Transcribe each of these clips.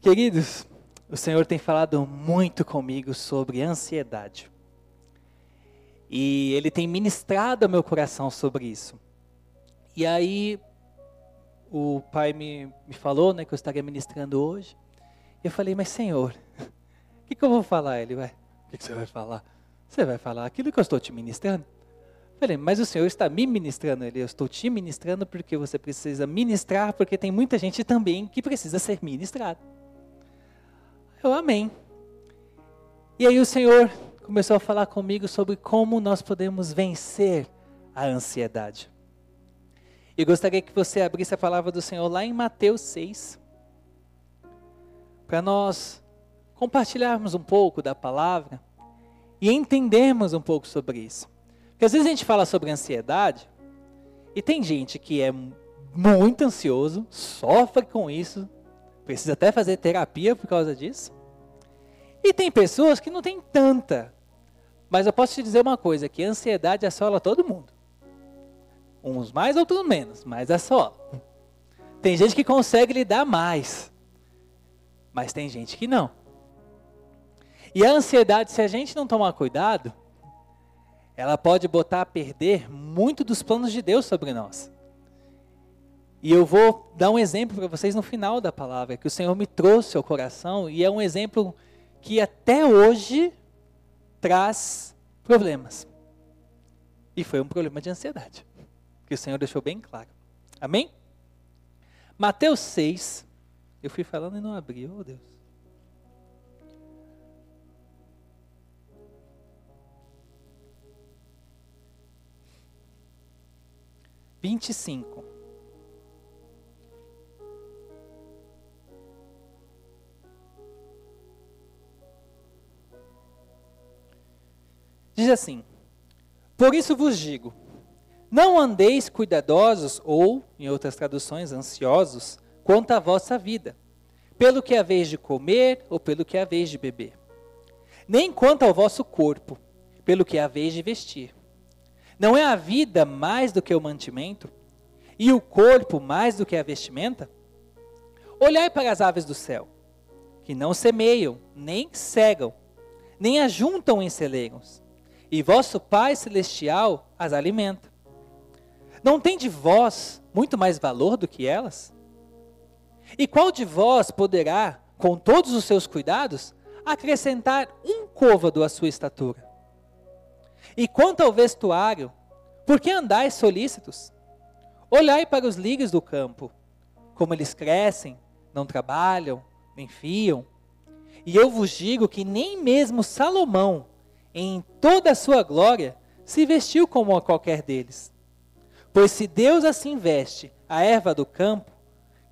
Queridos, o Senhor tem falado muito comigo sobre ansiedade. E Ele tem ministrado meu coração sobre isso. E aí, o Pai me, me falou né, que eu estaria ministrando hoje. E eu falei, mas Senhor, o que, que, eu vou falar? Ele vai, o que, que você vai falar? Você vai falar aquilo que eu estou te ministrando? Falei, mas o Senhor está me ministrando. Ele, eu estou te ministrando porque você precisa ministrar, porque tem muita gente também que precisa ser ministrado. Eu amém. E aí o Senhor começou a falar comigo sobre como nós podemos vencer a ansiedade. Eu gostaria que você abrisse a palavra do Senhor lá em Mateus 6, para nós compartilharmos um pouco da palavra e entendermos um pouco sobre isso. Porque às vezes a gente fala sobre ansiedade e tem gente que é muito ansioso, sofre com isso, precisa até fazer terapia por causa disso. E tem pessoas que não têm tanta. Mas eu posso te dizer uma coisa, que a ansiedade assola todo mundo. Uns mais, outros menos, mas assola. Tem gente que consegue lidar mais. Mas tem gente que não. E a ansiedade, se a gente não tomar cuidado, ela pode botar a perder muito dos planos de Deus sobre nós. E eu vou dar um exemplo para vocês no final da palavra, que o Senhor me trouxe ao coração, e é um exemplo que até hoje traz problemas. E foi um problema de ansiedade, que o Senhor deixou bem claro. Amém? Mateus 6, eu fui falando e não abri, oh Deus. vinte e cinco. Assim: Por isso vos digo, não andeis cuidadosos, ou, em outras traduções, ansiosos, quanto à vossa vida, pelo que haveis de comer ou pelo que haveis de beber, nem quanto ao vosso corpo, pelo que haveis de vestir. Não é a vida mais do que o mantimento? E o corpo mais do que a vestimenta? Olhai para as aves do céu, que não semeiam, nem cegam, nem ajuntam em celeiros, e vosso Pai Celestial as alimenta. Não tem de vós muito mais valor do que elas? E qual de vós poderá, com todos os seus cuidados, acrescentar um côvado à sua estatura? E quanto ao vestuário, por que andais solícitos? Olhai para os lírios do campo, como eles crescem, não trabalham, nem fiam. E eu vos digo que nem mesmo Salomão, em toda a sua glória, se vestiu como a qualquer deles. Pois se Deus assim veste a erva do campo,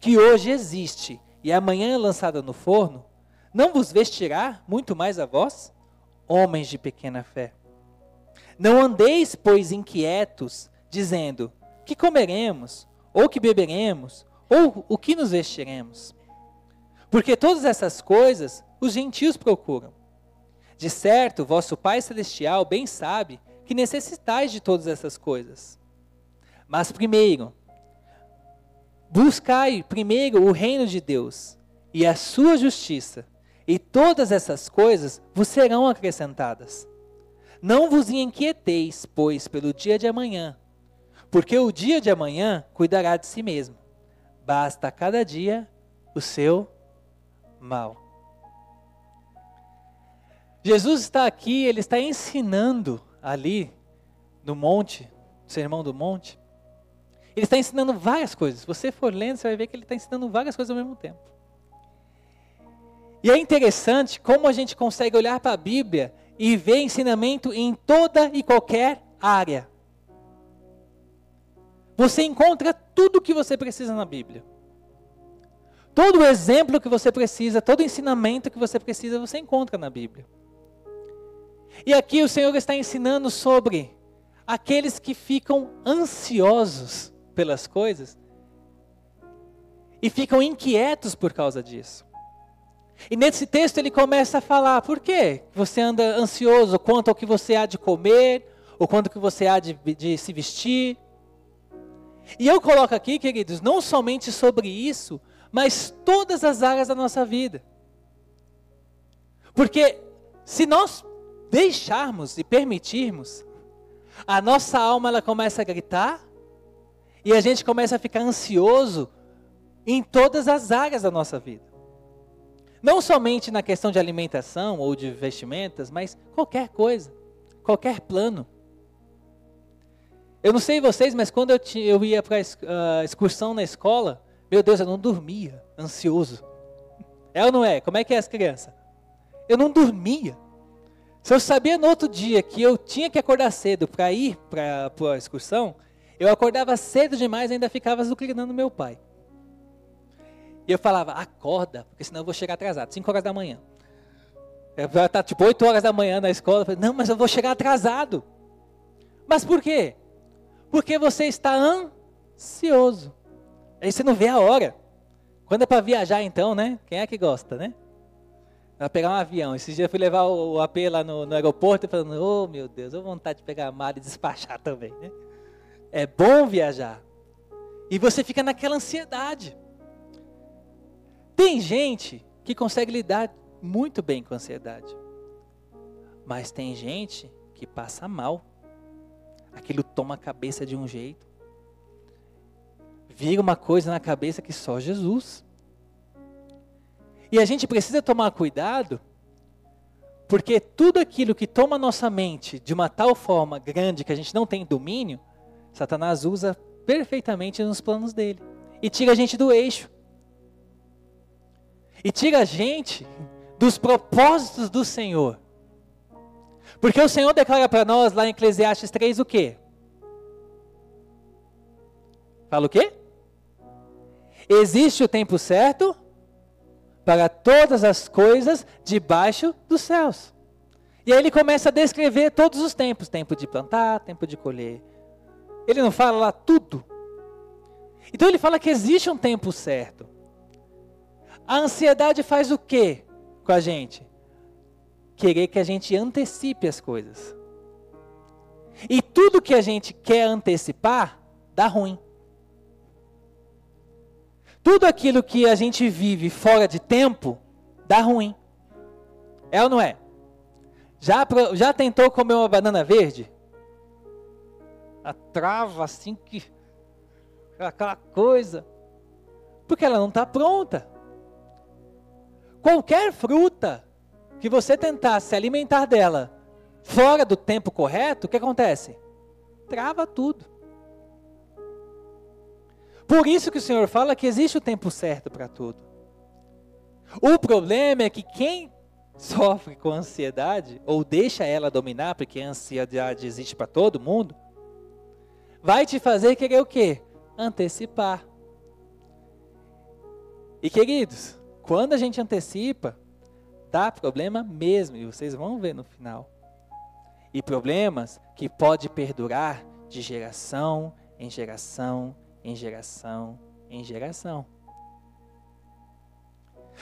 que hoje existe e amanhã é lançada no forno, não vos vestirá muito mais a vós, homens de pequena fé? Não andeis, pois, inquietos, dizendo: que comeremos, ou que beberemos, ou o que nos vestiremos? Porque todas essas coisas os gentios procuram. De certo, vosso Pai Celestial bem sabe que necessitais de todas essas coisas. Mas primeiro, buscai primeiro o reino de Deus e a sua justiça, e todas essas coisas vos serão acrescentadas. Não vos inquieteis, pois, pelo dia de amanhã, porque o dia de amanhã cuidará de si mesmo. Basta cada dia o seu mal. Jesus está aqui, ele está ensinando ali no monte, no sermão do monte. Ele está ensinando várias coisas. Se você for lendo, você vai ver que ele está ensinando várias coisas ao mesmo tempo. E é interessante como a gente consegue olhar para a Bíblia e ver ensinamento em toda e qualquer área. Você encontra tudo o que você precisa na Bíblia. Todo o exemplo que você precisa, todo o ensinamento que você precisa, você encontra na Bíblia. E aqui o Senhor está ensinando sobre aqueles que ficam ansiosos pelas coisas e ficam inquietos por causa disso. E nesse texto ele começa a falar: por que você anda ansioso quanto ao que você há de comer, ou quanto que você há de, de se vestir? E eu coloco aqui, queridos, não somente sobre isso, mas todas as áreas da nossa vida. Porque se nós deixarmos e permitirmos, a nossa alma ela começa a gritar e a gente começa a ficar ansioso em todas as áreas da nossa vida. Não somente na questão de alimentação ou de vestimentas, mas qualquer coisa, qualquer plano. Eu não sei vocês, mas quando eu, eu ia para a uh, excursão na escola, meu Deus, eu não dormia, ansioso. É ou não é? Como é que é as crianças? Eu não dormia. Se eu sabia no outro dia que eu tinha que acordar cedo para ir para a excursão, eu acordava cedo demais e ainda ficava zucrinando meu pai. E eu falava, acorda, porque senão eu vou chegar atrasado, 5 horas da manhã. Eu estar tá, tipo 8 horas da manhã na escola. Falei, não, mas eu vou chegar atrasado. Mas por quê? Porque você está ansioso. Aí você não vê a hora. Quando é para viajar então, né? Quem é que gosta, né? Vai pegar um avião. Esses dias eu fui levar o AP lá no, no aeroporto e falando, oh meu Deus, eu vontade de pegar a mala e despachar também, né? É bom viajar. E você fica naquela ansiedade. Tem gente que consegue lidar muito bem com a ansiedade. Mas tem gente que passa mal. Aquilo toma a cabeça de um jeito. Vira uma coisa na cabeça que só Jesus. E a gente precisa tomar cuidado, porque tudo aquilo que toma nossa mente de uma tal forma grande que a gente não tem domínio, Satanás usa perfeitamente nos planos dele e tira a gente do eixo e tira a gente dos propósitos do Senhor. Porque o Senhor declara para nós lá em Eclesiastes 3 o quê? Fala o quê? Existe o tempo certo para todas as coisas debaixo dos céus. E aí ele começa a descrever todos os tempos: tempo de plantar, tempo de colher. Ele não fala lá tudo. Então ele fala que existe um tempo certo. A ansiedade faz o que com a gente? Querer que a gente antecipe as coisas. E tudo que a gente quer antecipar, dá ruim. Tudo aquilo que a gente vive fora de tempo, dá ruim. É ou não é? Já, já tentou comer uma banana verde? A trava assim que. aquela coisa. Porque ela não está pronta. Qualquer fruta que você tentar se alimentar dela fora do tempo correto, o que acontece? Trava tudo. Por isso que o Senhor fala que existe o tempo certo para tudo. O problema é que quem sofre com ansiedade, ou deixa ela dominar, porque a ansiedade existe para todo mundo, vai te fazer querer o quê? Antecipar. E queridos, quando a gente antecipa, dá problema mesmo, e vocês vão ver no final. E problemas que pode perdurar de geração em geração, em geração, em geração.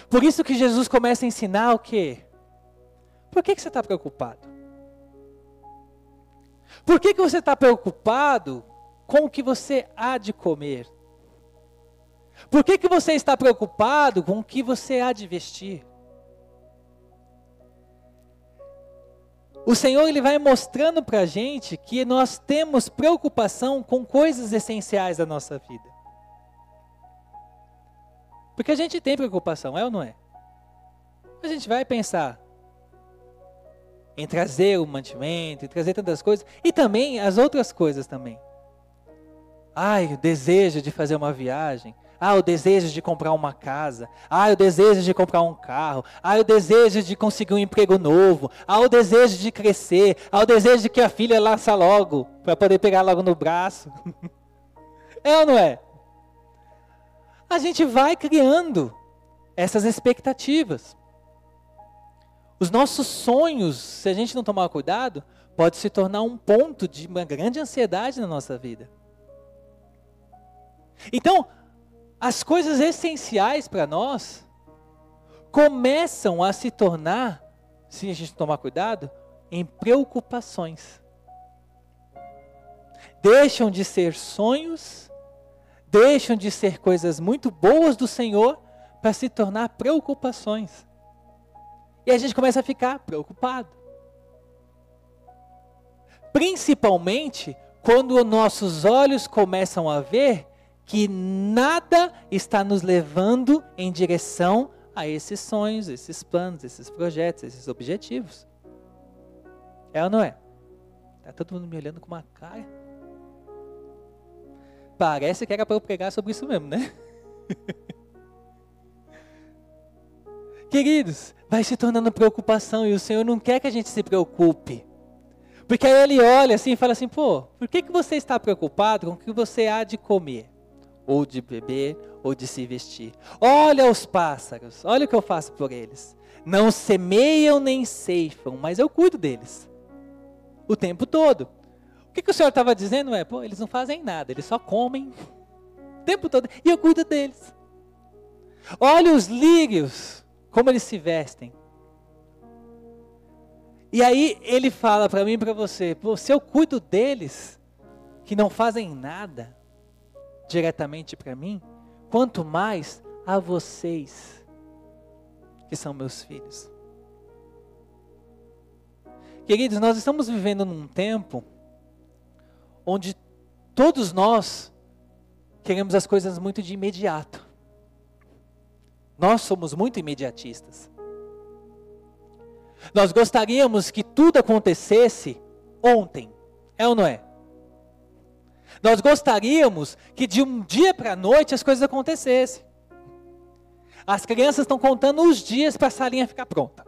Por isso que Jesus começa a ensinar o quê? Por que, que você está preocupado? Por que, que você está preocupado com o que você há de comer? Por que, que você está preocupado com o que você há de vestir? O Senhor ele vai mostrando para a gente que nós temos preocupação com coisas essenciais da nossa vida. Porque a gente tem preocupação, é ou não é? A gente vai pensar em trazer o mantimento, em trazer tantas coisas, e também as outras coisas também. Ai, o desejo de fazer uma viagem, ah, o desejo de comprar uma casa. Ah, o desejo de comprar um carro. Ah, o desejo de conseguir um emprego novo. Ah, o desejo de crescer. Ah, o desejo de que a filha laça logo, para poder pegar logo no braço. é ou não é? A gente vai criando essas expectativas. Os nossos sonhos, se a gente não tomar cuidado, pode se tornar um ponto de uma grande ansiedade na nossa vida. Então, as coisas essenciais para nós começam a se tornar, se a gente tomar cuidado, em preocupações. Deixam de ser sonhos, deixam de ser coisas muito boas do Senhor para se tornar preocupações. E a gente começa a ficar preocupado. Principalmente quando nossos olhos começam a ver que nada está nos levando em direção a esses sonhos, esses planos, esses projetos, esses objetivos. É ou não é? Tá todo mundo me olhando com uma cara. Parece que era para eu pregar sobre isso mesmo, né? Queridos, vai se tornando preocupação e o Senhor não quer que a gente se preocupe. Porque aí ele olha assim e fala assim: pô, por que, que você está preocupado com o que você há de comer? Ou de beber, ou de se vestir. Olha os pássaros, olha o que eu faço por eles. Não semeiam nem ceifam, mas eu cuido deles. O tempo todo. O que, que o Senhor estava dizendo é, pô, eles não fazem nada, eles só comem o tempo todo. E eu cuido deles. Olha os lírios, como eles se vestem. E aí ele fala para mim e para você, se eu cuido deles, que não fazem nada diretamente para mim, quanto mais a vocês, que são meus filhos. Queridos, nós estamos vivendo num tempo onde todos nós queremos as coisas muito de imediato. Nós somos muito imediatistas. Nós gostaríamos que tudo acontecesse ontem, é ou não é? Nós gostaríamos que de um dia para a noite as coisas acontecessem. As crianças estão contando os dias para a salinha ficar pronta.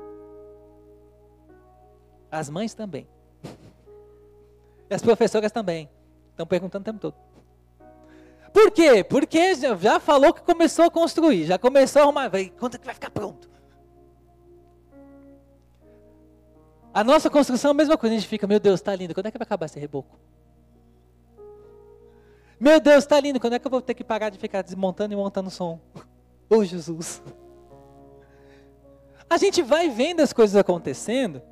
As mães também. E as professoras também. Estão perguntando o tempo todo. Por quê? Porque já falou que começou a construir, já começou a arrumar. Quando é que vai ficar pronto? A nossa construção é a mesma coisa. A gente fica, meu Deus, está lindo. Quando é que vai acabar esse reboco? Meu Deus, está lindo. Quando é que eu vou ter que parar de ficar desmontando e montando som? Oh, Jesus. A gente vai vendo as coisas acontecendo,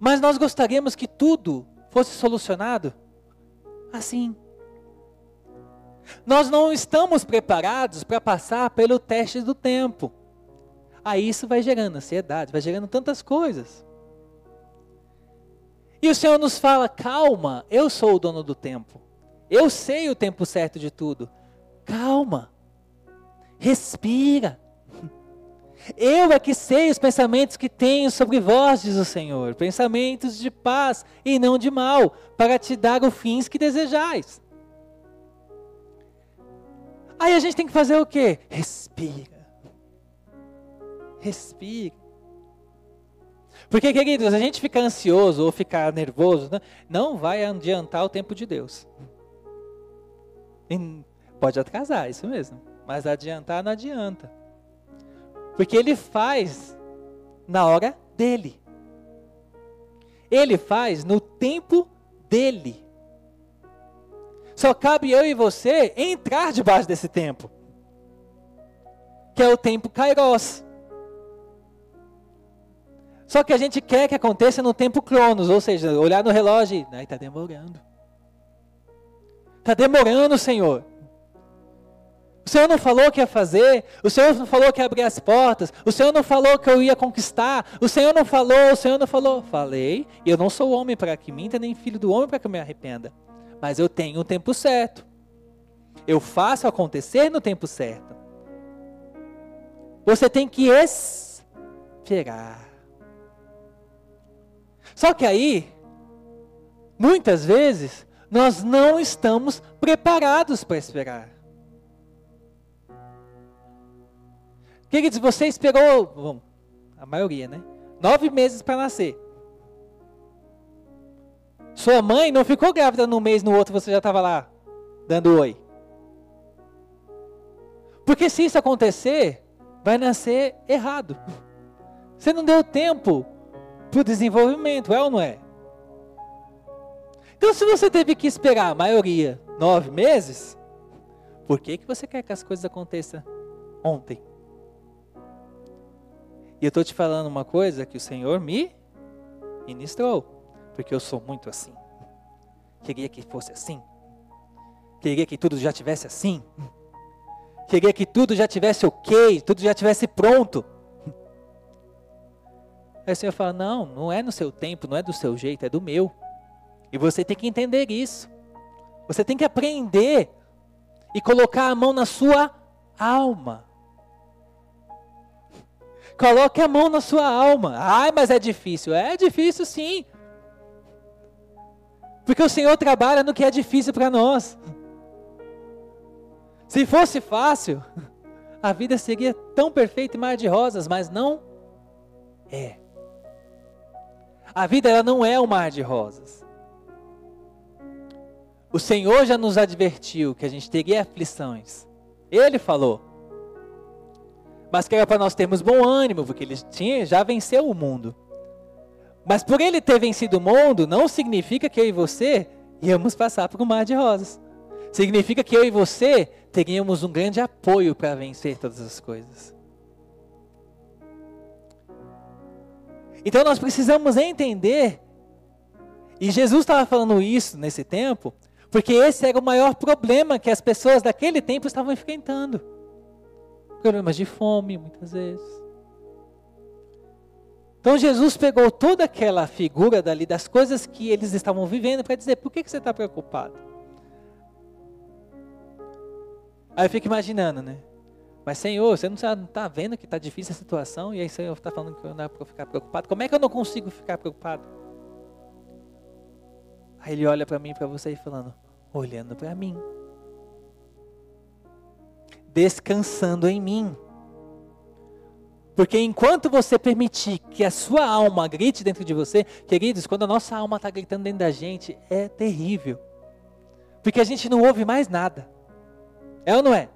mas nós gostaríamos que tudo fosse solucionado assim. Nós não estamos preparados para passar pelo teste do tempo. Aí isso vai gerando ansiedade, vai gerando tantas coisas. E o Senhor nos fala: calma, eu sou o dono do tempo. Eu sei o tempo certo de tudo. Calma, respira. Eu é que sei os pensamentos que tenho sobre vós, diz o Senhor, pensamentos de paz e não de mal, para te dar os fins que desejais. Aí a gente tem que fazer o quê? Respira. Respira. Porque, queridos, a gente ficar ansioso ou ficar nervoso né, não vai adiantar o tempo de Deus. Pode atrasar, isso mesmo. Mas adiantar não adianta. Porque ele faz na hora dele. Ele faz no tempo dele. Só cabe eu e você entrar debaixo desse tempo. Que é o tempo Kairos. Só que a gente quer que aconteça no tempo Cronos, ou seja, olhar no relógio e está demorando. Está demorando, Senhor. O Senhor não falou que ia fazer, o Senhor não falou que ia abrir as portas, o Senhor não falou que eu ia conquistar, o Senhor não falou, o Senhor não falou. Falei, eu não sou homem para que minta, nem filho do homem para que eu me arrependa mas eu tenho o tempo certo. Eu faço acontecer no tempo certo. Você tem que esperar. Só que aí, muitas vezes, nós não estamos preparados para esperar. Queridos, você esperou, bom, a maioria, né? Nove meses para nascer. Sua mãe não ficou grávida num mês, no outro você já estava lá dando oi. Porque se isso acontecer, vai nascer errado. Você não deu tempo para o desenvolvimento, é ou não é? Então, se você teve que esperar a maioria nove meses, por que, que você quer que as coisas aconteçam ontem? E eu estou te falando uma coisa que o Senhor me ministrou porque eu sou muito assim. Queria que fosse assim. Queria que tudo já tivesse assim? Queria que tudo já tivesse ok, tudo já tivesse pronto. Aí o Senhor fala: Não, não é no seu tempo, não é do seu jeito, é do meu. E você tem que entender isso. Você tem que aprender e colocar a mão na sua alma. Coloque a mão na sua alma. Ai, mas é difícil. É difícil sim. Porque o Senhor trabalha no que é difícil para nós. Se fosse fácil, a vida seria tão perfeita e mar de rosas, mas não é. A vida ela não é um mar de rosas. O Senhor já nos advertiu que a gente teria aflições. Ele falou. Mas que era para nós termos bom ânimo, porque ele tinha, já venceu o mundo. Mas por ele ter vencido o mundo, não significa que eu e você íamos passar por um mar de rosas. Significa que eu e você teríamos um grande apoio para vencer todas as coisas. Então nós precisamos entender, e Jesus estava falando isso nesse tempo, porque esse era o maior problema que as pessoas daquele tempo estavam enfrentando. Problemas de fome, muitas vezes. Então Jesus pegou toda aquela figura dali, das coisas que eles estavam vivendo, para dizer: por que, que você está preocupado? Aí eu fico imaginando, né? Mas Senhor, você não está vendo que está difícil a situação e aí Senhor está falando que eu não é para ficar preocupado? Como é que eu não consigo ficar preocupado? Aí ele olha para mim e para você e falando: olhando para mim, descansando em mim. Porque enquanto você permitir que a sua alma grite dentro de você, queridos, quando a nossa alma está gritando dentro da gente, é terrível. Porque a gente não ouve mais nada. É ou não é?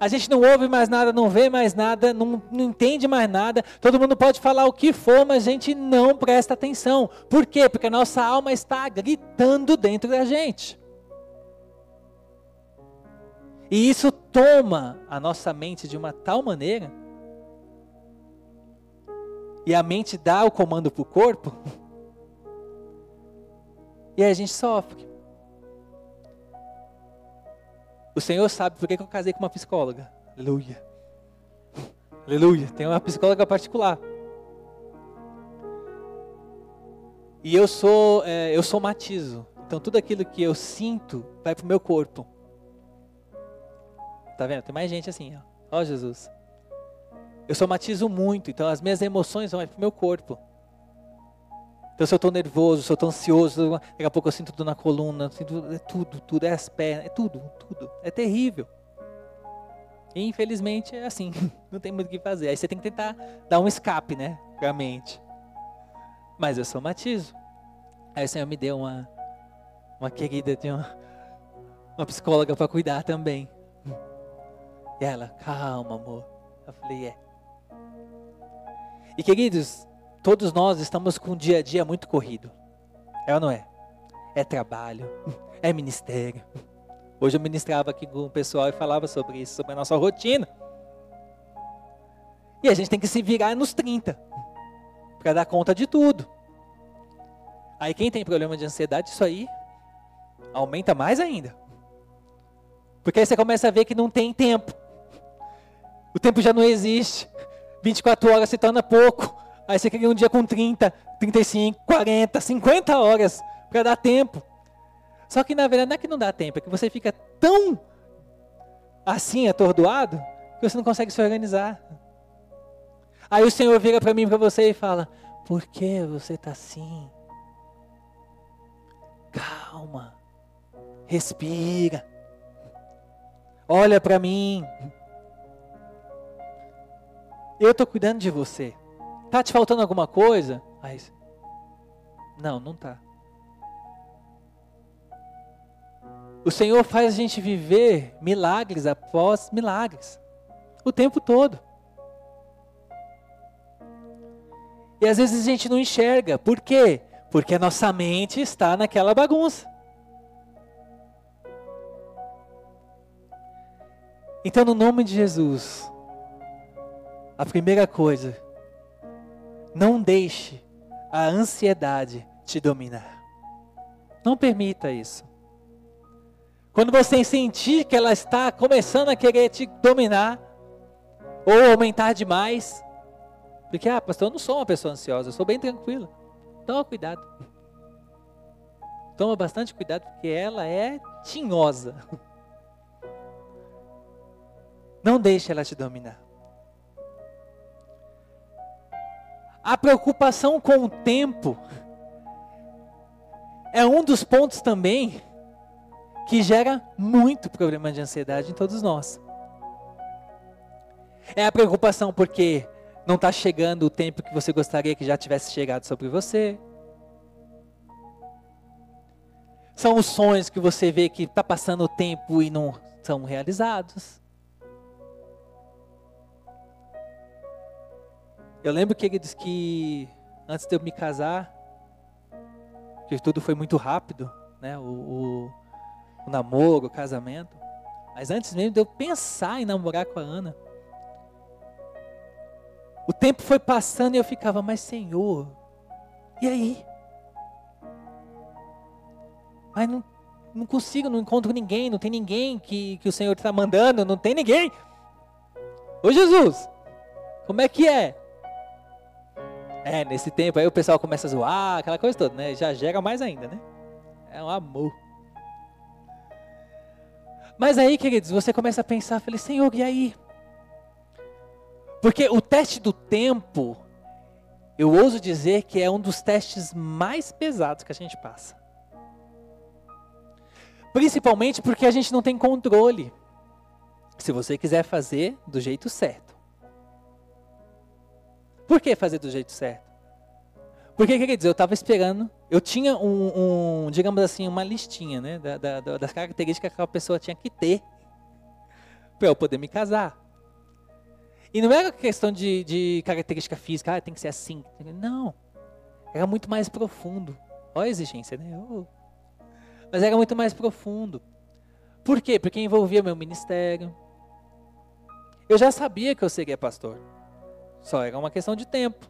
A gente não ouve mais nada, não vê mais nada, não, não entende mais nada. Todo mundo pode falar o que for, mas a gente não presta atenção. Por quê? Porque a nossa alma está gritando dentro da gente. E isso toma a nossa mente de uma tal maneira e a mente dá o comando para o corpo, e a gente sofre. O Senhor sabe por que eu casei com uma psicóloga. Aleluia. Aleluia. Tem uma psicóloga particular. E eu sou, é, eu somatizo. Então tudo aquilo que eu sinto vai para o meu corpo. Tá vendo? Tem mais gente assim, ó. Ó Jesus. Eu somatizo muito, então as minhas emoções vão para o meu corpo. Então se eu estou nervoso, se eu estou ansioso, daqui a pouco eu sinto tudo na coluna, sinto, é tudo, tudo, é as pernas, é tudo, tudo. É terrível. E infelizmente é assim, não tem muito o que fazer. Aí você tem que tentar dar um escape, né, a mente. Mas eu somatizo. Aí o Senhor me deu uma, uma querida, de uma, uma psicóloga para cuidar também. E ela, calma amor. Eu falei, é. E queridos, todos nós estamos com um dia a dia muito corrido. É ou não é? É trabalho, é ministério. Hoje eu ministrava aqui com o pessoal e falava sobre isso, sobre a nossa rotina. E a gente tem que se virar nos 30 para dar conta de tudo. Aí quem tem problema de ansiedade, isso aí aumenta mais ainda. Porque aí você começa a ver que não tem tempo. O tempo já não existe. 24 horas se torna pouco. Aí você queria um dia com 30, 35, 40, 50 horas para dar tempo. Só que na verdade não é que não dá tempo, é que você fica tão assim atordoado que você não consegue se organizar. Aí o Senhor vira para mim, para você e fala: Por que você está assim? Calma, respira, olha para mim. Eu estou cuidando de você. Tá te faltando alguma coisa? Aí, não, não tá. O Senhor faz a gente viver milagres após milagres. O tempo todo. E às vezes a gente não enxerga. Por quê? Porque a nossa mente está naquela bagunça. Então, no nome de Jesus, a primeira coisa, não deixe a ansiedade te dominar. Não permita isso. Quando você sentir que ela está começando a querer te dominar ou aumentar demais, porque ah, pastor, eu não sou uma pessoa ansiosa, eu sou bem tranquila. Toma cuidado. Toma bastante cuidado porque ela é tinhosa. Não deixe ela te dominar. A preocupação com o tempo é um dos pontos também que gera muito problema de ansiedade em todos nós. É a preocupação porque não está chegando o tempo que você gostaria que já tivesse chegado sobre você. São os sonhos que você vê que está passando o tempo e não são realizados. Eu lembro que ele disse que antes de eu me casar, que tudo foi muito rápido, né? O, o, o namoro, o casamento. Mas antes mesmo de eu pensar em namorar com a Ana, o tempo foi passando e eu ficava, mas Senhor, e aí? Mas não, não consigo, não encontro ninguém, não tem ninguém que, que o Senhor está mandando, não tem ninguém. Ô Jesus, como é que é? É, nesse tempo aí o pessoal começa a zoar, aquela coisa toda, né? Já gera mais ainda, né? É um amor. Mas aí, queridos, você começa a pensar, falei, Senhor, e aí? Porque o teste do tempo, eu ouso dizer que é um dos testes mais pesados que a gente passa. Principalmente porque a gente não tem controle. Se você quiser fazer do jeito certo. Por que fazer do jeito certo? Porque, quer dizer, eu estava esperando, eu tinha um, um, digamos assim, uma listinha, né, da, da, das características que a pessoa tinha que ter para eu poder me casar. E não era questão de, de característica física, ah, tem que ser assim. Não. Era muito mais profundo. Olha a exigência, né? Oh. Mas era muito mais profundo. Por quê? Porque envolvia meu ministério. Eu já sabia que eu seria pastor. Só era uma questão de tempo.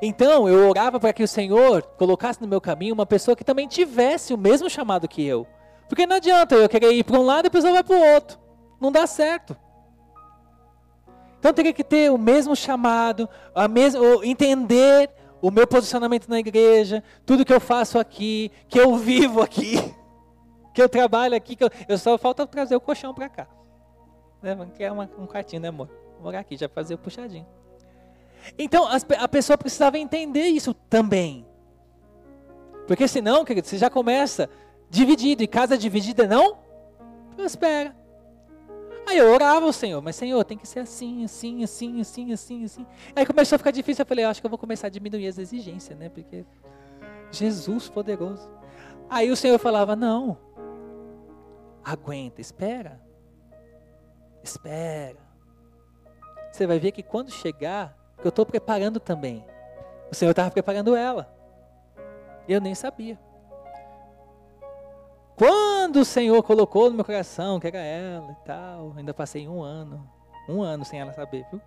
Então eu orava para que o Senhor colocasse no meu caminho uma pessoa que também tivesse o mesmo chamado que eu. Porque não adianta eu querer ir para um lado e a pessoa vai para o outro. Não dá certo. Então teria que ter o mesmo chamado, a mesma, entender o meu posicionamento na igreja, tudo que eu faço aqui, que eu vivo aqui, que eu trabalho aqui, que eu, eu só falta trazer o colchão para cá. Né? Que é uma, um quartinho, né, amor? Morar aqui, já fazer o puxadinho. Então a pessoa precisava entender isso também. Porque senão, querido, você já começa dividido, e casa dividida não prospera. Aí eu orava o Senhor, mas Senhor, tem que ser assim, assim, assim, assim, assim, assim. Aí começou a ficar difícil, eu falei, acho que eu vou começar a diminuir as exigências, né? Porque Jesus poderoso. Aí o Senhor falava, não, aguenta, espera, espera. Você vai ver que quando chegar, eu estou preparando também. O Senhor estava preparando ela. Eu nem sabia. Quando o Senhor colocou no meu coração que era ela e tal, ainda passei um ano, um ano sem ela saber, viu?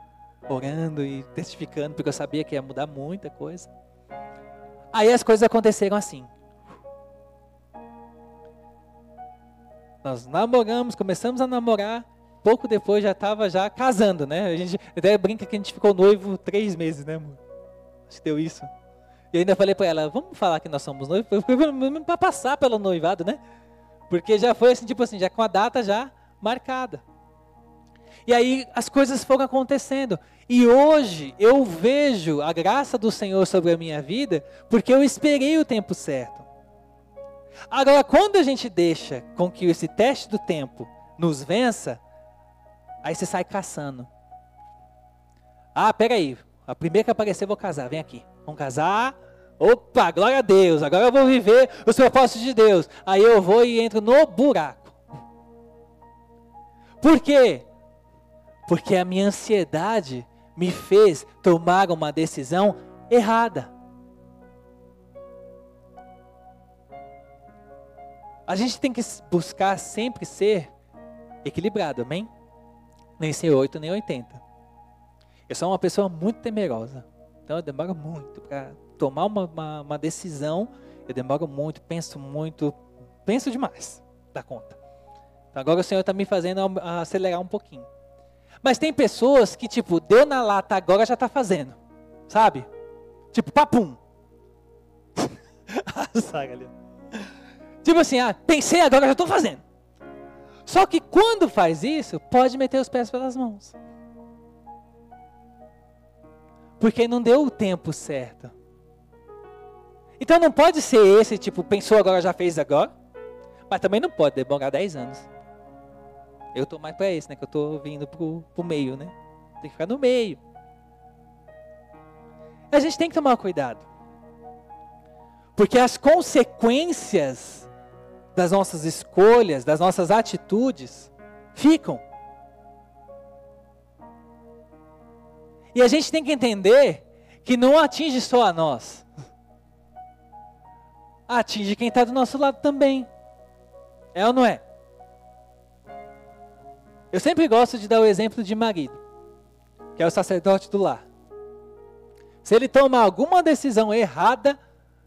Orando e testificando, porque eu sabia que ia mudar muita coisa. Aí as coisas aconteceram assim. Nós namoramos, começamos a namorar, pouco depois já estava já casando, né? A gente até brinca que a gente ficou noivo três meses, né, amor? Acho que deu isso. E ainda falei para ela, vamos falar que nós somos noivos, para passar pelo noivado, né? Porque já foi assim, tipo assim, já com a data já marcada. E aí as coisas foram acontecendo. E hoje eu vejo a graça do Senhor sobre a minha vida, porque eu esperei o tempo certo. Agora, quando a gente deixa com que esse teste do tempo nos vença, Aí você sai caçando. Ah, peraí. A primeira que aparecer eu vou casar. Vem aqui. Vamos casar. Opa, glória a Deus. Agora eu vou viver os propósitos de Deus. Aí eu vou e entro no buraco. Por quê? Porque a minha ansiedade me fez tomar uma decisão errada. A gente tem que buscar sempre ser equilibrado, amém? Nem ser 8 nem 80. Eu sou uma pessoa muito temerosa. Então eu demoro muito para tomar uma, uma, uma, decisão. Eu demoro muito, penso muito. penso demais da conta. Então agora o Senhor está me fazendo acelerar um pouquinho. Mas tem pessoas que, tipo, deu na lata agora já está fazendo. Sabe? Tipo, papum. ali. Tipo assim, ah, pensei agora já estou fazendo. Só que quando faz isso, pode meter os pés pelas mãos. Porque não deu o tempo certo. Então não pode ser esse, tipo, pensou agora, já fez agora. Mas também não pode demorar 10 anos. Eu estou mais para esse, né? Que eu estou vindo pro, pro meio, né? Tem que ficar no meio. A gente tem que tomar cuidado. Porque as consequências das nossas escolhas, das nossas atitudes, ficam. E a gente tem que entender que não atinge só a nós, atinge quem está do nosso lado também. É ou não é? Eu sempre gosto de dar o exemplo de marido, que é o sacerdote do lar. Se ele tomar alguma decisão errada,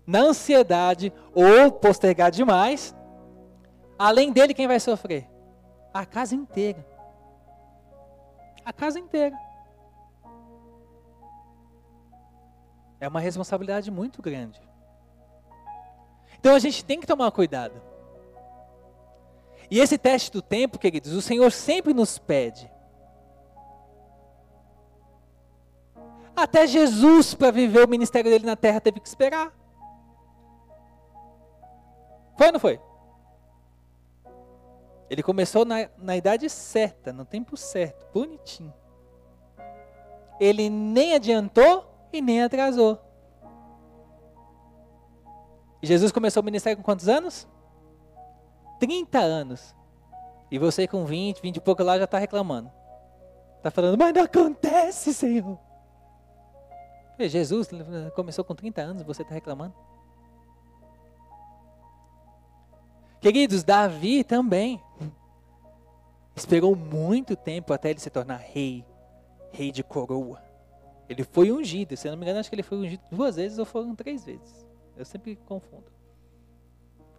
na ansiedade ou postergar demais, além dele, quem vai sofrer? A casa inteira. A casa inteira. É uma responsabilidade muito grande. Então a gente tem que tomar cuidado. E esse teste do tempo, queridos, o Senhor sempre nos pede. Até Jesus, para viver o ministério dele na terra, teve que esperar. Foi ou não foi? Ele começou na, na idade certa, no tempo certo, bonitinho. Ele nem adiantou e nem atrasou. E Jesus começou o ministério com quantos anos? 30 anos. E você com 20, 20 e pouco lá já está reclamando. Está falando, mas não acontece, Senhor. Jesus começou com 30 anos e você está reclamando? Queridos, Davi também esperou muito tempo até ele se tornar rei, rei de coroa. Ele foi ungido, se eu não me engano, acho que ele foi ungido duas vezes ou foram três vezes. Eu sempre confundo.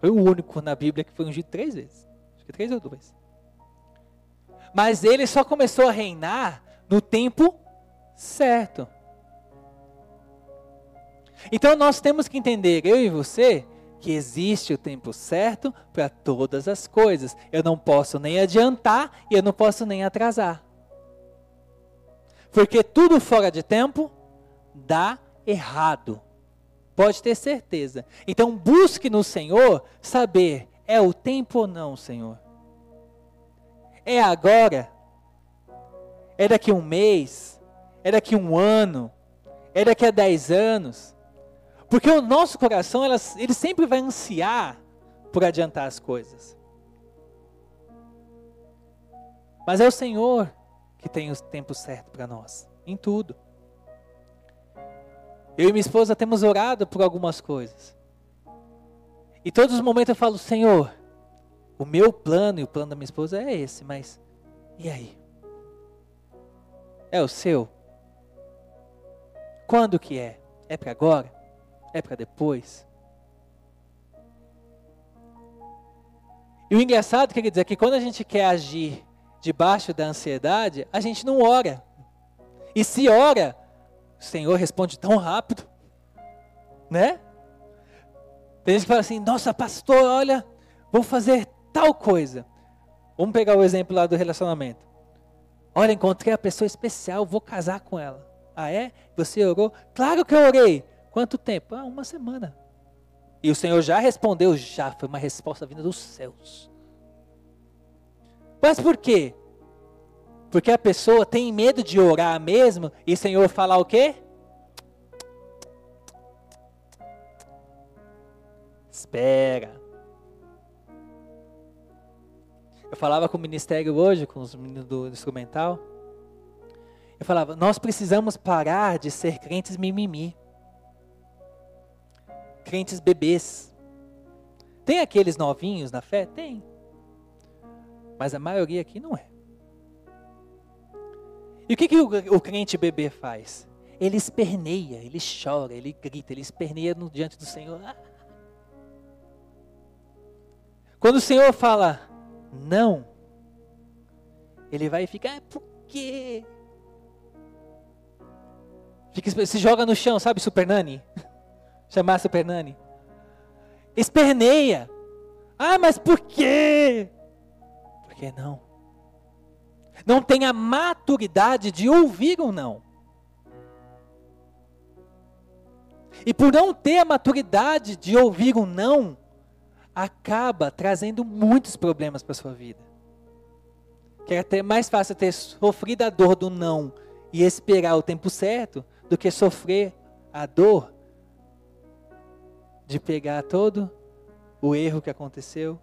Foi o único na Bíblia que foi ungido três vezes. Acho que três ou duas. Mas ele só começou a reinar no tempo certo. Então nós temos que entender, eu e você, que existe o tempo certo para todas as coisas. Eu não posso nem adiantar e eu não posso nem atrasar. Porque tudo fora de tempo dá errado. Pode ter certeza. Então busque no Senhor saber é o tempo ou não, Senhor. É agora? É daqui um mês? É daqui um ano? É daqui a dez anos? Porque o nosso coração, ele sempre vai ansiar por adiantar as coisas. Mas é o Senhor que tem o tempo certo para nós, em tudo. Eu e minha esposa temos orado por algumas coisas. E todos os momentos eu falo, Senhor, o meu plano e o plano da minha esposa é esse, mas e aí? É o seu? Quando que é? É para agora? É para depois. E o engraçado, quer dizer, é que quando a gente quer agir debaixo da ansiedade, a gente não ora. E se ora, o Senhor responde tão rápido, né? Tem gente que fala assim: Nossa, pastor, olha, vou fazer tal coisa. Vamos pegar o exemplo lá do relacionamento. Olha, encontrei a pessoa especial, vou casar com ela. Ah, é? Você orou? Claro que eu orei. Quanto tempo? Ah, uma semana. E o Senhor já respondeu, já foi uma resposta vinda dos céus. Mas por quê? Porque a pessoa tem medo de orar mesmo e o Senhor falar o quê? Espera. Eu falava com o ministério hoje, com os meninos do instrumental. Eu falava, nós precisamos parar de ser crentes mimimi crentes bebês. Tem aqueles novinhos na fé? Tem. Mas a maioria aqui não é. E o que, que o, o crente bebê faz? Ele esperneia, ele chora, ele grita, ele esperneia no, diante do Senhor. Quando o Senhor fala não, ele vai ficar, por quê? Fica, se joga no chão, sabe, Super Nani? Chamar Super Nani. Esperneia. Ah, mas por quê? Por que não? Não tem a maturidade de ouvir ou não. E por não ter a maturidade de ouvir um não, acaba trazendo muitos problemas para a sua vida. Que é mais fácil ter sofrido a dor do não e esperar o tempo certo do que sofrer a dor de pegar todo o erro que aconteceu,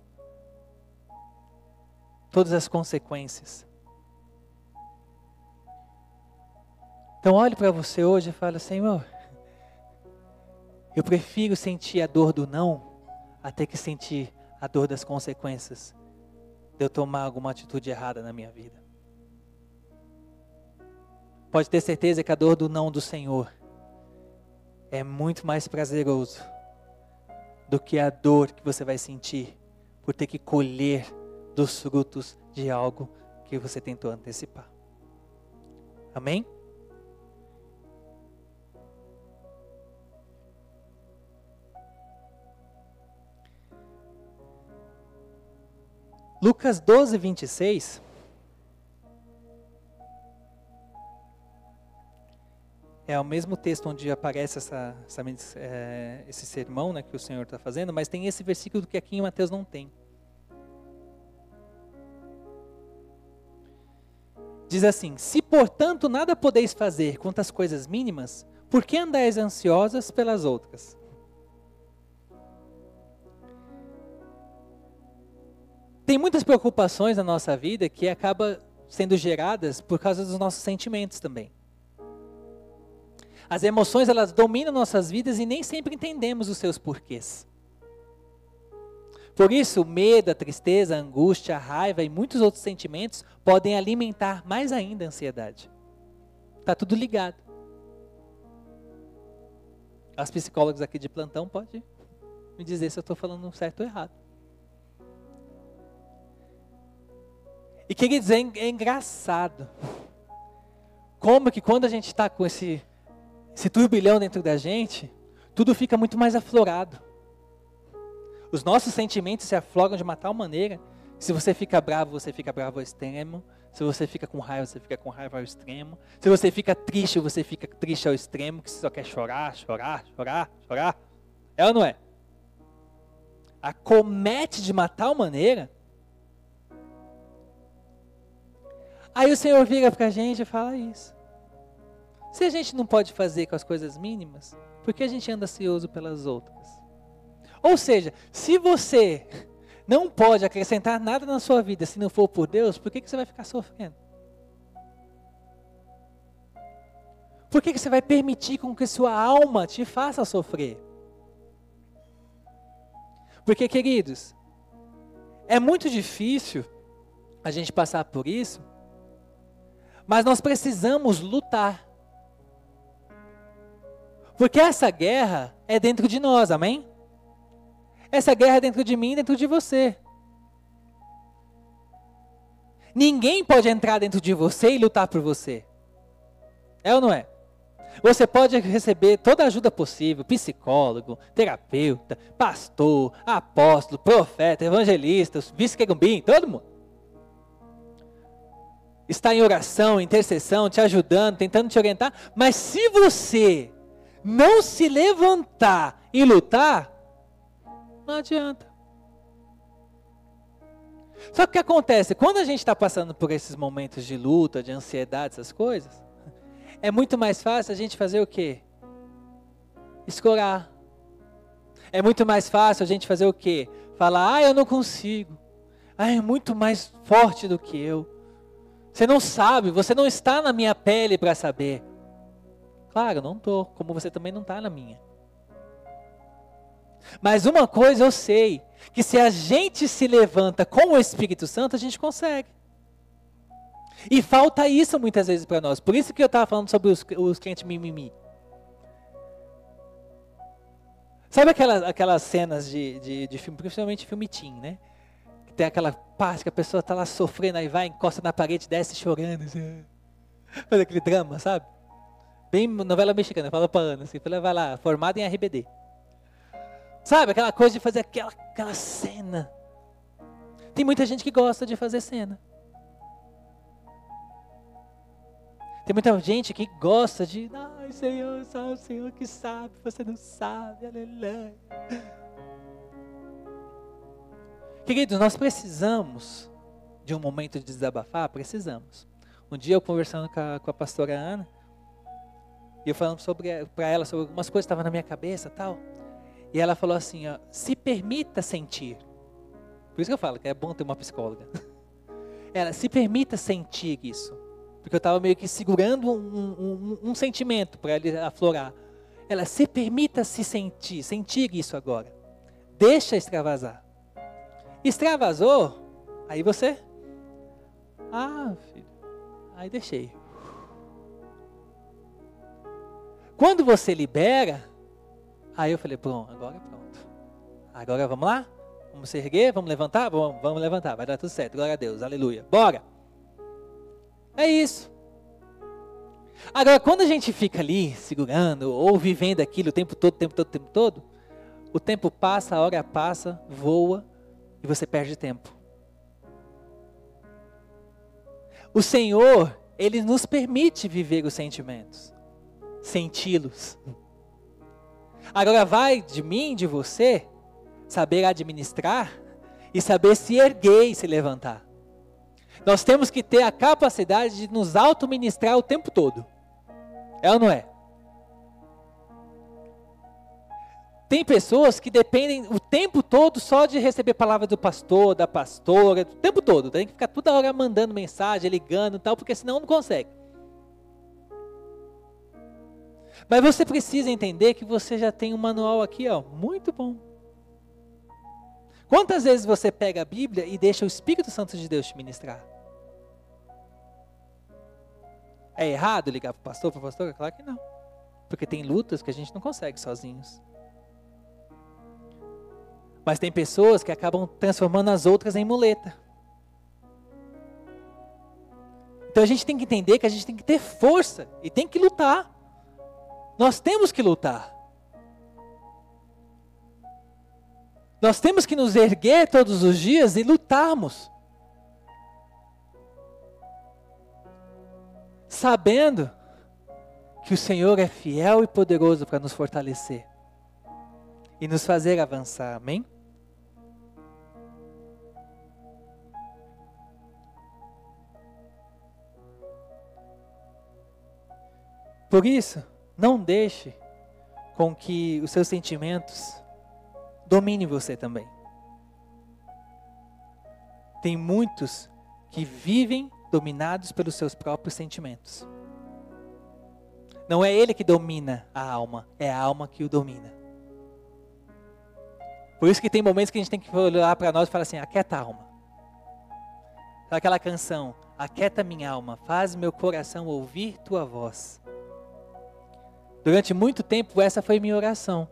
todas as consequências. Então olhe para você hoje e fale, Senhor, eu prefiro sentir a dor do não até que sentir a dor das consequências de eu tomar alguma atitude errada na minha vida. Pode ter certeza que a dor do não do Senhor é muito mais prazeroso do que a dor que você vai sentir por ter que colher dos frutos de algo que você tentou antecipar. Amém? Lucas 12, 26. É o mesmo texto onde aparece essa, essa, é, esse sermão né, que o Senhor está fazendo, mas tem esse versículo que aqui em Mateus não tem. Diz assim: Se portanto nada podeis fazer quanto às coisas mínimas, por que andais ansiosas pelas outras? Tem muitas preocupações na nossa vida que acabam sendo geradas por causa dos nossos sentimentos também. As emoções elas dominam nossas vidas e nem sempre entendemos os seus porquês. Por isso, o medo, a tristeza, a angústia, a raiva e muitos outros sentimentos podem alimentar mais ainda a ansiedade. Está tudo ligado. As psicólogas aqui de plantão podem me dizer se eu estou falando certo ou errado. E queridos, é, é engraçado. Como que quando a gente está com esse, esse turbilhão dentro da gente, tudo fica muito mais aflorado. Os nossos sentimentos se afloram de uma tal maneira que se você fica bravo, você fica bravo ao extremo. Se você fica com raiva, você fica com raiva ao extremo. Se você fica triste, você fica triste ao extremo, que você só quer chorar, chorar, chorar, chorar. É ou não é? Acomete de uma tal maneira Aí o Senhor vira para a gente e fala isso. Se a gente não pode fazer com as coisas mínimas, por que a gente anda ansioso pelas outras? Ou seja, se você não pode acrescentar nada na sua vida se não for por Deus, por que, que você vai ficar sofrendo? Por que, que você vai permitir com que sua alma te faça sofrer? Porque, queridos, é muito difícil a gente passar por isso, mas nós precisamos lutar. Porque essa guerra é dentro de nós, amém? Essa guerra é dentro de mim, dentro de você. Ninguém pode entrar dentro de você e lutar por você. É ou não é? Você pode receber toda a ajuda possível, psicólogo, terapeuta, pastor, apóstolo, profeta, evangelista, vice-quegumbim, todo mundo está em oração, intercessão, te ajudando, tentando te orientar, mas se você não se levantar e lutar, não adianta. Só que o que acontece? Quando a gente está passando por esses momentos de luta, de ansiedade, essas coisas, é muito mais fácil a gente fazer o quê? Escorar. É muito mais fácil a gente fazer o quê? Falar, ah, eu não consigo. Ah, é muito mais forte do que eu. Você não sabe, você não está na minha pele para saber. Claro, não estou, como você também não está na minha. Mas uma coisa eu sei, que se a gente se levanta com o Espírito Santo, a gente consegue. E falta isso muitas vezes para nós. Por isso que eu estava falando sobre os, os crentes mimimi. Sabe aquelas, aquelas cenas de, de, de filme, principalmente filme teen, né? Tem aquela parte que a pessoa está lá sofrendo, aí vai, encosta na parede, desce chorando. Assim. Faz aquele drama, sabe? Bem novela mexicana, fala pra Ana, assim, vai lá, formada em RBD. Sabe, aquela coisa de fazer aquela, aquela cena. Tem muita gente que gosta de fazer cena. Tem muita gente que gosta de, ai Senhor, só o Senhor que sabe, você não sabe, aleluia. Queridos, nós precisamos de um momento de desabafar? Precisamos. Um dia eu conversando com a, com a pastora Ana, e eu falando para ela sobre algumas coisas que estavam na minha cabeça tal. E ela falou assim: ó, se permita sentir. Por isso que eu falo que é bom ter uma psicóloga. Ela, se permita sentir isso. Porque eu estava meio que segurando um, um, um sentimento para ele aflorar. Ela, se permita se sentir, sentir isso agora. Deixa extravasar. Extravasou, aí você. Ah, filho. Aí deixei. Quando você libera, aí eu falei, pronto, agora pronto. Agora vamos lá? Vamos se erguer? Vamos levantar? Vamos, vamos levantar, vai dar tudo certo. Glória a Deus, aleluia. Bora! É isso. Agora, quando a gente fica ali segurando ou vivendo aquilo o tempo todo, o tempo todo, o tempo todo, o tempo passa, a hora passa, voa e você perde tempo. O Senhor, Ele nos permite viver os sentimentos, senti-los. Agora vai de mim, de você, saber administrar e saber se erguer e se levantar. Nós temos que ter a capacidade de nos auto-ministrar o tempo todo. É ou não é? Tem pessoas que dependem o tempo todo só de receber palavra do pastor, da pastora, o tempo todo. Tem que ficar toda hora mandando mensagem, ligando e tal, porque senão não consegue. Mas você precisa entender que você já tem um manual aqui, ó, muito bom. Quantas vezes você pega a Bíblia e deixa o Espírito Santo de Deus te ministrar? É errado ligar para o pastor, para a pastora? Claro que não. Porque tem lutas que a gente não consegue sozinhos. Mas tem pessoas que acabam transformando as outras em muleta. Então a gente tem que entender que a gente tem que ter força e tem que lutar. Nós temos que lutar. Nós temos que nos erguer todos os dias e lutarmos. Sabendo que o Senhor é fiel e poderoso para nos fortalecer e nos fazer avançar. Amém? Por isso, não deixe com que os seus sentimentos domine você também. Tem muitos que vivem dominados pelos seus próprios sentimentos. Não é ele que domina a alma, é a alma que o domina. Por isso que tem momentos que a gente tem que olhar para nós e falar assim: aquieta a alma. Aquela canção, aquieta minha alma, faz meu coração ouvir tua voz. Durante muito tempo, essa foi minha oração.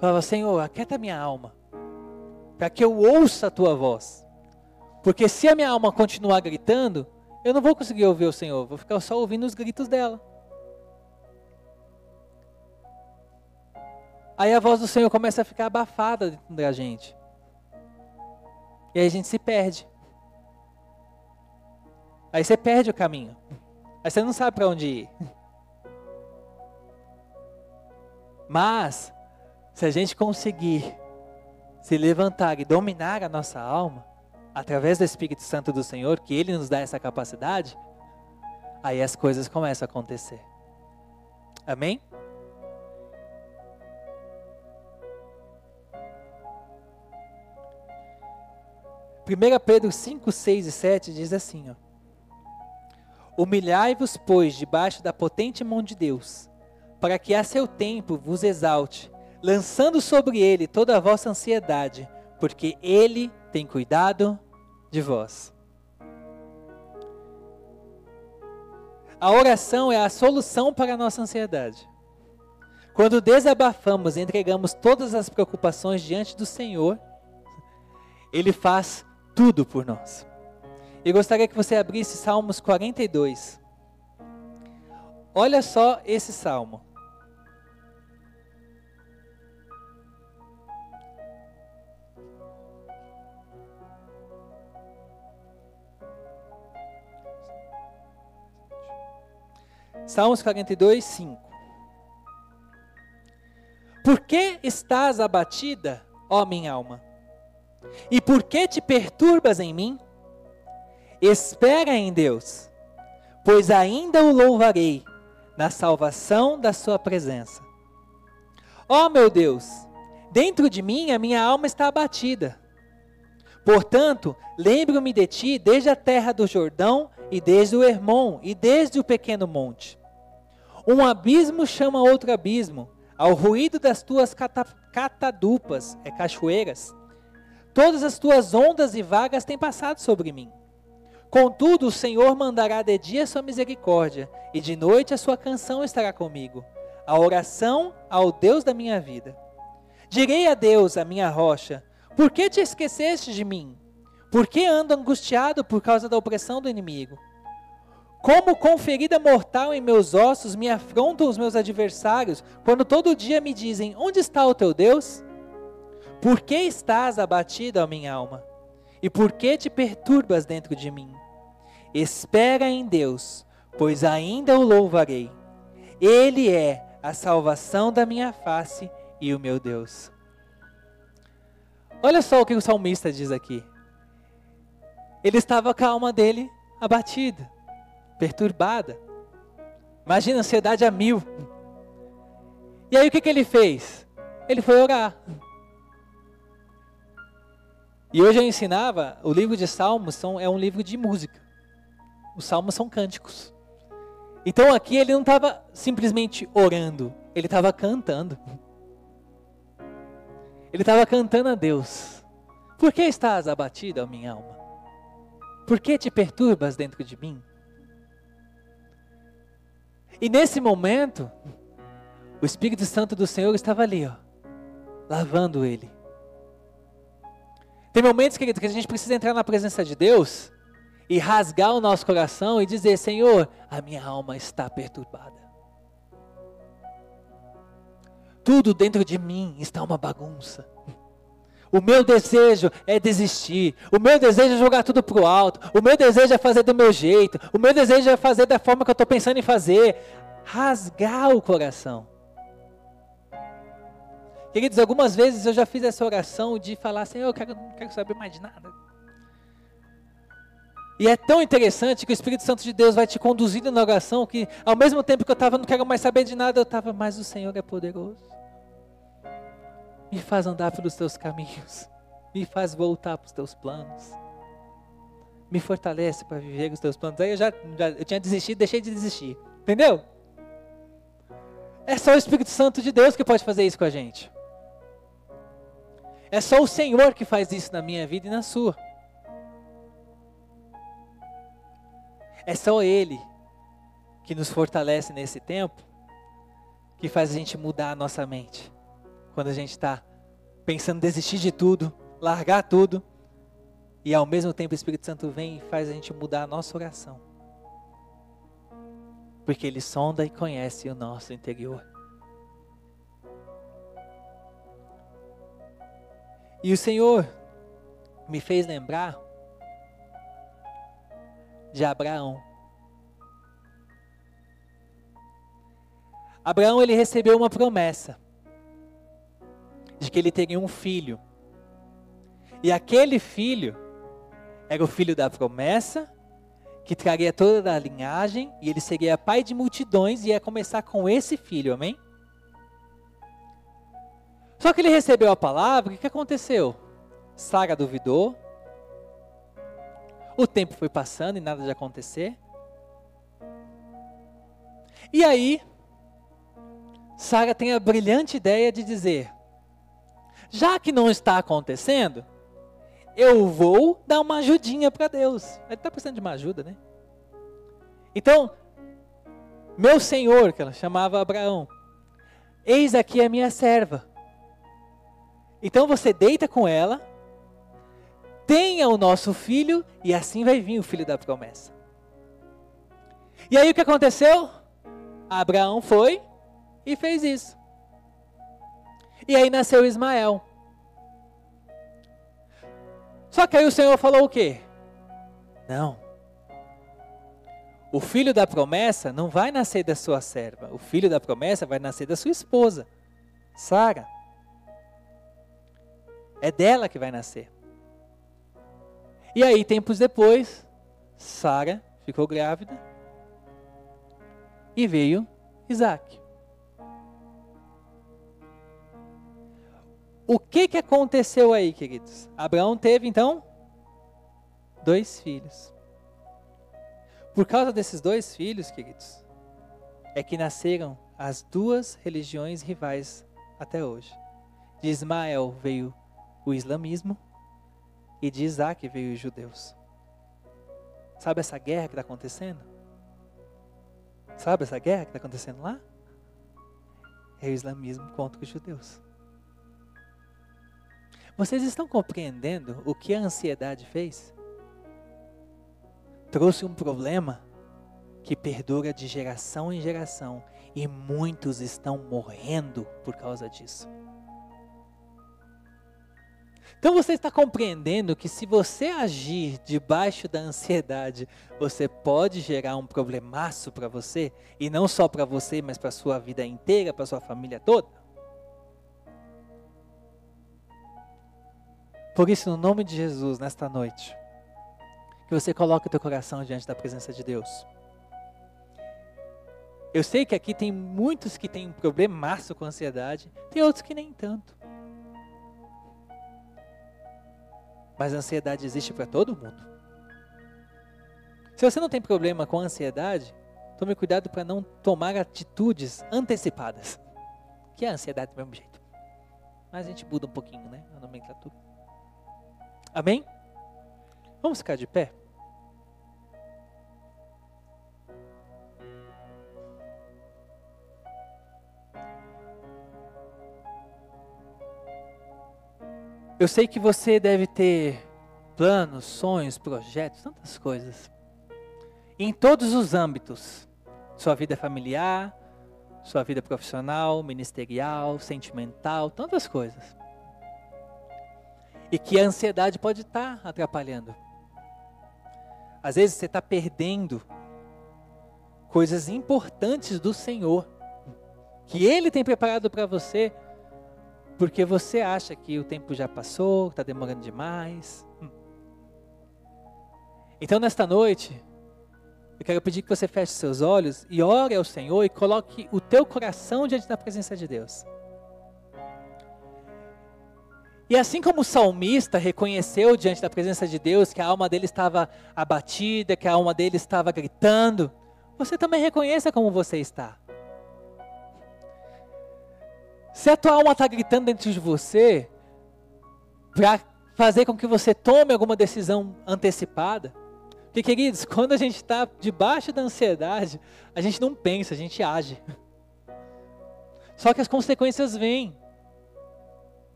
Falava, Senhor, aquieta minha alma, para que eu ouça a tua voz. Porque se a minha alma continuar gritando, eu não vou conseguir ouvir o Senhor, vou ficar só ouvindo os gritos dela. Aí a voz do Senhor começa a ficar abafada dentro da gente. E aí a gente se perde. Aí você perde o caminho. Aí você não sabe para onde ir. Mas se a gente conseguir se levantar e dominar a nossa alma, através do Espírito Santo do Senhor, que Ele nos dá essa capacidade, aí as coisas começam a acontecer. Amém? Primeira Pedro 5, 6 e 7 diz assim, ó. Humilhai-vos, pois, debaixo da potente mão de Deus, para que a seu tempo vos exalte, lançando sobre ele toda a vossa ansiedade, porque ele tem cuidado de vós. A oração é a solução para a nossa ansiedade. Quando desabafamos e entregamos todas as preocupações diante do Senhor, Ele faz tudo por nós. Eu gostaria que você abrisse Salmos 42. Olha só esse salmo. Salmos 42, 5. Por que estás abatida, ó minha alma? E por que te perturbas em mim? Espera em Deus, pois ainda o louvarei na salvação da sua presença. Ó meu Deus, dentro de mim a minha alma está abatida. Portanto, lembro-me de ti desde a terra do Jordão e desde o Hermon e desde o pequeno monte. Um abismo chama outro abismo, ao ruído das tuas cata catadupas, é cachoeiras. Todas as tuas ondas e vagas têm passado sobre mim. Contudo, o Senhor mandará de dia sua misericórdia, e de noite a sua canção estará comigo, a oração ao Deus da minha vida. Direi a Deus, a minha rocha, por que te esqueceste de mim? Por que ando angustiado por causa da opressão do inimigo? Como com ferida mortal em meus ossos me afrontam os meus adversários, quando todo dia me dizem: Onde está o teu Deus? Por que estás abatido, ó minha alma? E por que te perturbas dentro de mim? Espera em Deus, pois ainda o louvarei. Ele é a salvação da minha face e o meu Deus. Olha só o que o salmista diz aqui. Ele estava com a alma dele abatida perturbada. Imagina, ansiedade a mil. E aí o que, que ele fez? Ele foi orar. E hoje eu ensinava, o livro de Salmos são, é um livro de música. Os salmos são cânticos. Então aqui ele não estava simplesmente orando, ele estava cantando. Ele estava cantando a Deus. Por que estás abatida, minha alma? Por que te perturbas dentro de mim? E nesse momento, o Espírito Santo do Senhor estava ali, ó, lavando ele. Tem momentos, querido, que a gente precisa entrar na presença de Deus e rasgar o nosso coração e dizer: Senhor, a minha alma está perturbada. Tudo dentro de mim está uma bagunça. O meu desejo é desistir. O meu desejo é jogar tudo para o alto. O meu desejo é fazer do meu jeito. O meu desejo é fazer da forma que eu estou pensando em fazer. Rasgar o coração. Queridos, algumas vezes eu já fiz essa oração de falar assim: eu quero, não quero saber mais de nada. E é tão interessante que o Espírito Santo de Deus vai te conduzindo na oração que, ao mesmo tempo que eu estava, não quero mais saber de nada, eu estava, mas o Senhor é poderoso. Me faz andar pelos teus caminhos. Me faz voltar para os teus planos. Me fortalece para viver os teus planos. Aí eu já, já eu tinha desistido, deixei de desistir. Entendeu? É só o Espírito Santo de Deus que pode fazer isso com a gente. É só o Senhor que faz isso na minha vida e na sua. É só Ele que nos fortalece nesse tempo, que faz a gente mudar a nossa mente quando a gente está pensando em desistir de tudo, largar tudo, e ao mesmo tempo o Espírito Santo vem e faz a gente mudar a nossa oração. Porque Ele sonda e conhece o nosso interior. E o Senhor me fez lembrar de Abraão. Abraão ele recebeu uma promessa de que ele teria um filho. E aquele filho era o filho da promessa, que traria toda a linhagem, e ele seria pai de multidões, e ia começar com esse filho, amém? Só que ele recebeu a palavra, o que aconteceu? Sara duvidou, o tempo foi passando e nada de acontecer. E aí, Sara tem a brilhante ideia de dizer: já que não está acontecendo, eu vou dar uma ajudinha para Deus. Ele está precisando de uma ajuda, né? Então, meu senhor, que ela chamava Abraão, eis aqui a minha serva. Então você deita com ela, tenha o nosso filho e assim vai vir o filho da promessa. E aí o que aconteceu? Abraão foi e fez isso. E aí nasceu Ismael. Só que aí o Senhor falou o quê? Não. O filho da promessa não vai nascer da sua serva. O filho da promessa vai nascer da sua esposa, Sara. É dela que vai nascer. E aí, tempos depois, Sara ficou grávida e veio Isaac. O que, que aconteceu aí, queridos? Abraão teve então dois filhos. Por causa desses dois filhos, queridos, é que nasceram as duas religiões rivais até hoje. De Ismael veio o islamismo e de Isaac veio os judeus. Sabe essa guerra que está acontecendo? Sabe essa guerra que está acontecendo lá? É o islamismo contra os judeus. Vocês estão compreendendo o que a ansiedade fez? Trouxe um problema que perdura de geração em geração e muitos estão morrendo por causa disso. Então você está compreendendo que se você agir debaixo da ansiedade, você pode gerar um problemaço para você, e não só para você, mas para a sua vida inteira, para a sua família toda? Por isso, no nome de Jesus, nesta noite, que você coloque o teu coração diante da presença de Deus. Eu sei que aqui tem muitos que têm um problemaço com ansiedade, tem outros que nem tanto. Mas a ansiedade existe para todo mundo. Se você não tem problema com ansiedade, tome cuidado para não tomar atitudes antecipadas. Que é a ansiedade do mesmo jeito. Mas a gente muda um pouquinho, né? A nomenclatura. Amém? Vamos ficar de pé? Eu sei que você deve ter planos, sonhos, projetos, tantas coisas. Em todos os âmbitos. Sua vida familiar, sua vida profissional, ministerial, sentimental, tantas coisas e que a ansiedade pode estar tá atrapalhando. Às vezes você está perdendo coisas importantes do Senhor, que Ele tem preparado para você, porque você acha que o tempo já passou, está demorando demais. Hum. Então, nesta noite, eu quero pedir que você feche seus olhos e ore ao Senhor e coloque o teu coração diante da presença de Deus. E assim como o salmista reconheceu diante da presença de Deus que a alma dele estava abatida, que a alma dele estava gritando, você também reconheça como você está. Se a tua alma está gritando dentro de você, para fazer com que você tome alguma decisão antecipada, porque queridos, quando a gente está debaixo da ansiedade, a gente não pensa, a gente age. Só que as consequências vêm.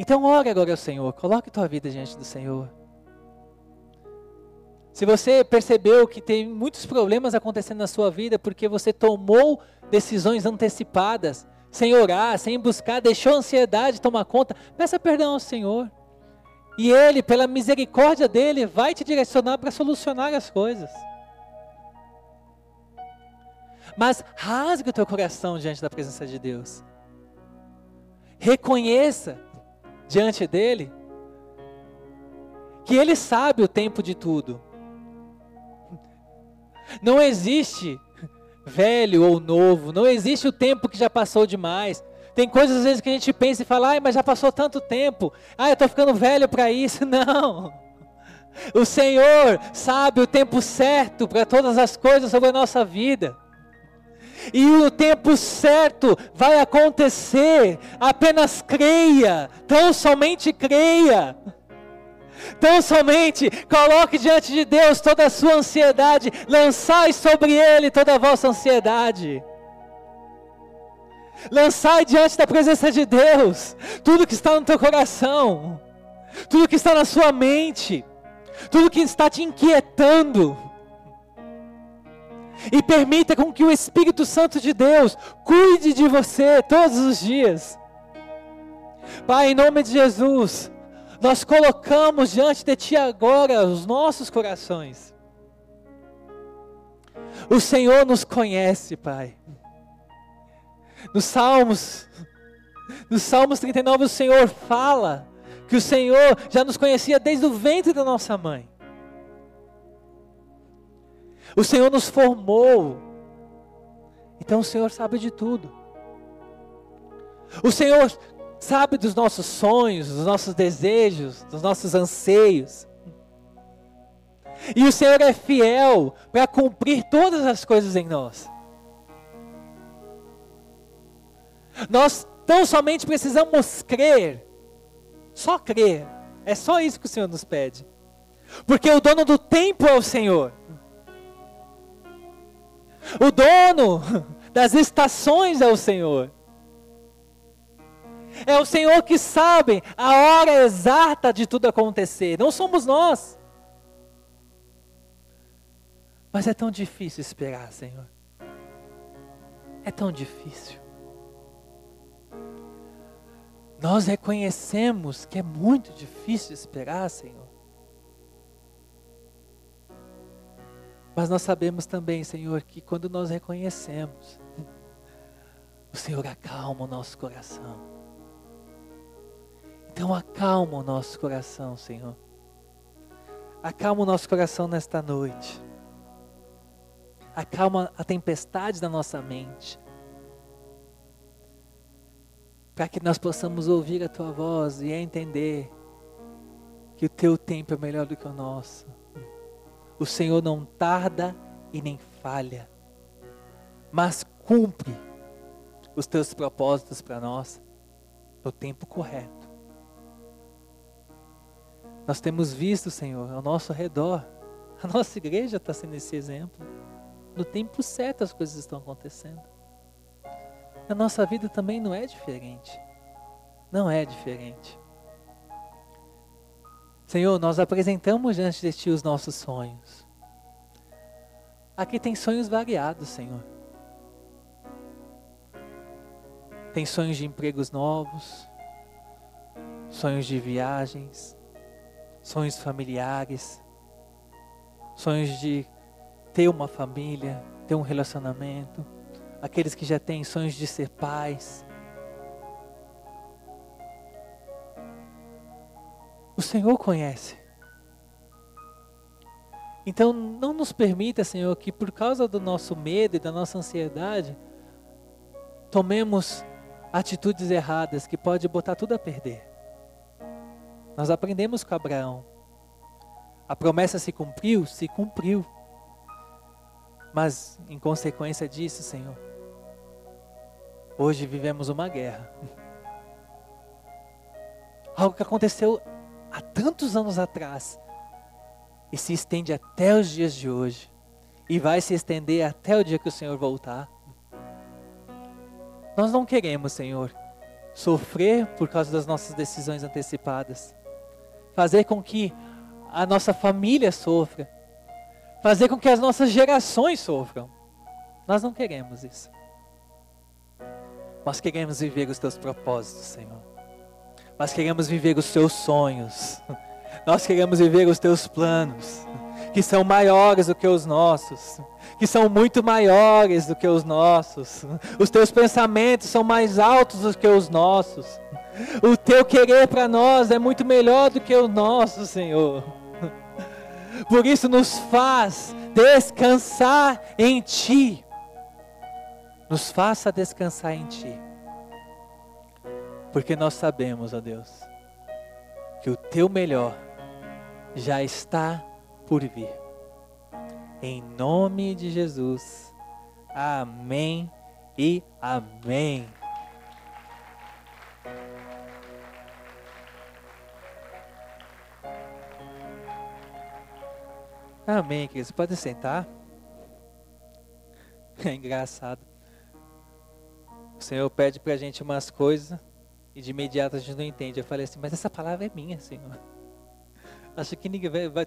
Então ore agora ao Senhor, coloque tua vida diante do Senhor. Se você percebeu que tem muitos problemas acontecendo na sua vida porque você tomou decisões antecipadas, sem orar, sem buscar, deixou a ansiedade tomar conta, peça perdão ao Senhor. E Ele, pela misericórdia dEle, vai te direcionar para solucionar as coisas. Mas rasgue o teu coração diante da presença de Deus. Reconheça diante dele, que ele sabe o tempo de tudo. Não existe velho ou novo, não existe o tempo que já passou demais. Tem coisas às vezes que a gente pensa e fala, ai, mas já passou tanto tempo, ai, eu estou ficando velho para isso. Não. O Senhor sabe o tempo certo para todas as coisas sobre a nossa vida e o tempo certo vai acontecer. Apenas creia, tão somente creia. Tão somente coloque diante de Deus toda a sua ansiedade, lançai sobre Ele toda a vossa ansiedade. Lançai diante da presença de Deus tudo que está no teu coração. tudo que está na sua mente, tudo que está te inquietando. E permita com que o Espírito Santo de Deus cuide de você todos os dias. Pai, em nome de Jesus, nós colocamos diante de Ti agora os nossos corações. O Senhor nos conhece, Pai. Nos Salmos, no Salmos 39, o Senhor fala que o Senhor já nos conhecia desde o ventre da nossa mãe. O Senhor nos formou. Então o Senhor sabe de tudo. O Senhor sabe dos nossos sonhos, dos nossos desejos, dos nossos anseios. E o Senhor é fiel para cumprir todas as coisas em nós. Nós tão somente precisamos crer, só crer. É só isso que o Senhor nos pede. Porque o dono do tempo é o Senhor. O dono das estações é o Senhor. É o Senhor que sabe a hora exata de tudo acontecer, não somos nós. Mas é tão difícil esperar, Senhor. É tão difícil. Nós reconhecemos que é muito difícil esperar, Senhor. Mas nós sabemos também, Senhor, que quando nós reconhecemos, o Senhor acalma o nosso coração. Então acalma o nosso coração, Senhor. Acalma o nosso coração nesta noite. Acalma a tempestade da nossa mente. Para que nós possamos ouvir a tua voz e entender que o teu tempo é melhor do que o nosso. O Senhor não tarda e nem falha, mas cumpre os teus propósitos para nós no tempo correto. Nós temos visto, Senhor, ao nosso redor, a nossa igreja está sendo esse exemplo. No tempo certo as coisas estão acontecendo. A nossa vida também não é diferente. Não é diferente. Senhor, nós apresentamos diante de Ti os nossos sonhos. Aqui tem sonhos variados, Senhor. Tem sonhos de empregos novos, sonhos de viagens, sonhos familiares, sonhos de ter uma família, ter um relacionamento, aqueles que já têm sonhos de ser pais. O Senhor conhece. Então não nos permita, Senhor, que por causa do nosso medo e da nossa ansiedade, tomemos atitudes erradas que pode botar tudo a perder. Nós aprendemos com Abraão. A promessa se cumpriu? Se cumpriu. Mas, em consequência disso, Senhor, hoje vivemos uma guerra. Algo que aconteceu há tantos anos atrás e se estende até os dias de hoje e vai se estender até o dia que o Senhor voltar. Nós não queremos, Senhor, sofrer por causa das nossas decisões antecipadas fazer com que a nossa família sofra, fazer com que as nossas gerações sofram. Nós não queremos isso. Nós queremos viver os teus propósitos, Senhor. Nós queremos viver os teus sonhos. Nós queremos viver os teus planos, que são maiores do que os nossos, que são muito maiores do que os nossos. Os teus pensamentos são mais altos do que os nossos. O teu querer para nós é muito melhor do que o nosso, Senhor. Por isso nos faz descansar em Ti. Nos faça descansar em Ti. Porque nós sabemos, ó Deus, que o Teu melhor já está por vir. Em nome de Jesus. Amém e amém. Amém, queridos. Pode sentar. É engraçado. O Senhor pede para a gente umas coisas E de imediato a gente não entende. Eu falei assim, mas essa palavra é minha, Senhor. Acho que ninguém vai, vai,